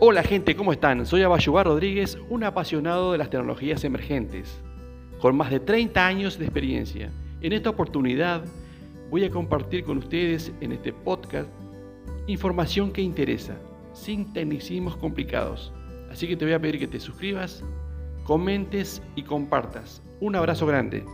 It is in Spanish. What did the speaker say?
Hola gente, ¿cómo están? Soy Abayubar Rodríguez, un apasionado de las tecnologías emergentes, con más de 30 años de experiencia. En esta oportunidad voy a compartir con ustedes en este podcast información que interesa, sin tecnicismos complicados. Así que te voy a pedir que te suscribas, comentes y compartas. Un abrazo grande.